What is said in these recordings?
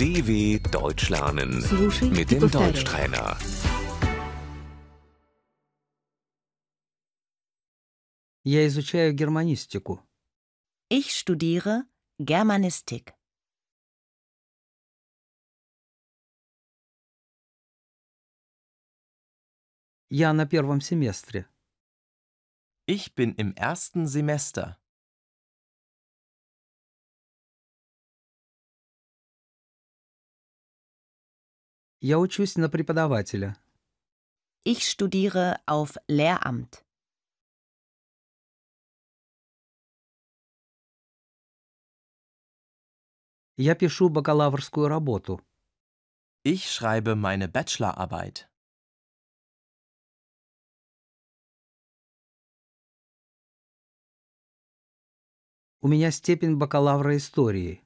DW Deutsch lernen Слушай mit и dem повторяй. Deutschtrainer. Я изучаю германистику. Ich studiere Germanistik. Я на первом семестре. Ich bin im ersten Semester. Я учусь на преподавателя. Ich studiere auf Lehramt. Я пишу бакалаврскую работу. Ich schreibe meine Bachelorarbeit. У меня степень бакалавра истории.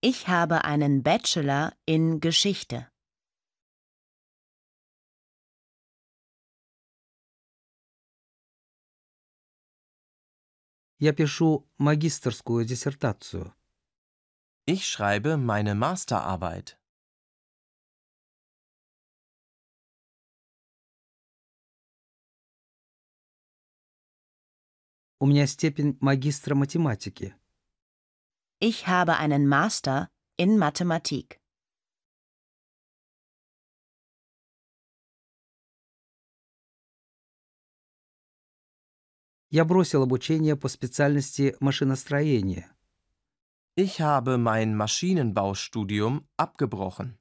Ich habe einen Bachelor in Geschichte. Я пишу магистерскую диссертацию. Ich schreibe meine Masterarbeit. У меня степень магистра математики. Ich habe einen Master in Mathematik. Я бросил обучение по специальности машиностроения. Ich habe mein Maschinenbaustudium abgebrochen.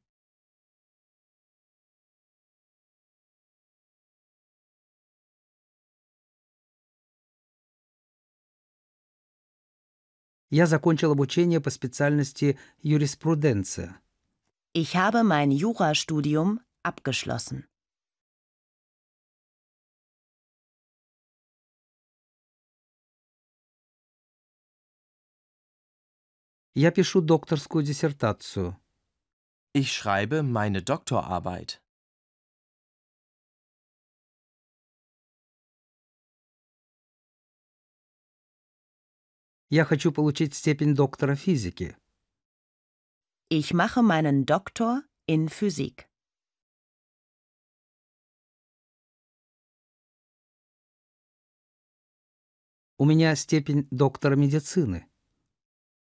Я закончил обучение по специальности юриспруденция. Ich habe mein Jurastudium abgeschlossen. Я пишу докторскую диссертацию. Ich schreibe meine Doktorarbeit. Я хочу получить степень доктора физики. Ich mache meinen Doktor in Physik. У меня степень доктора медицины.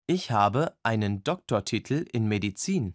Ich habe einen Doktortitel in Medizin.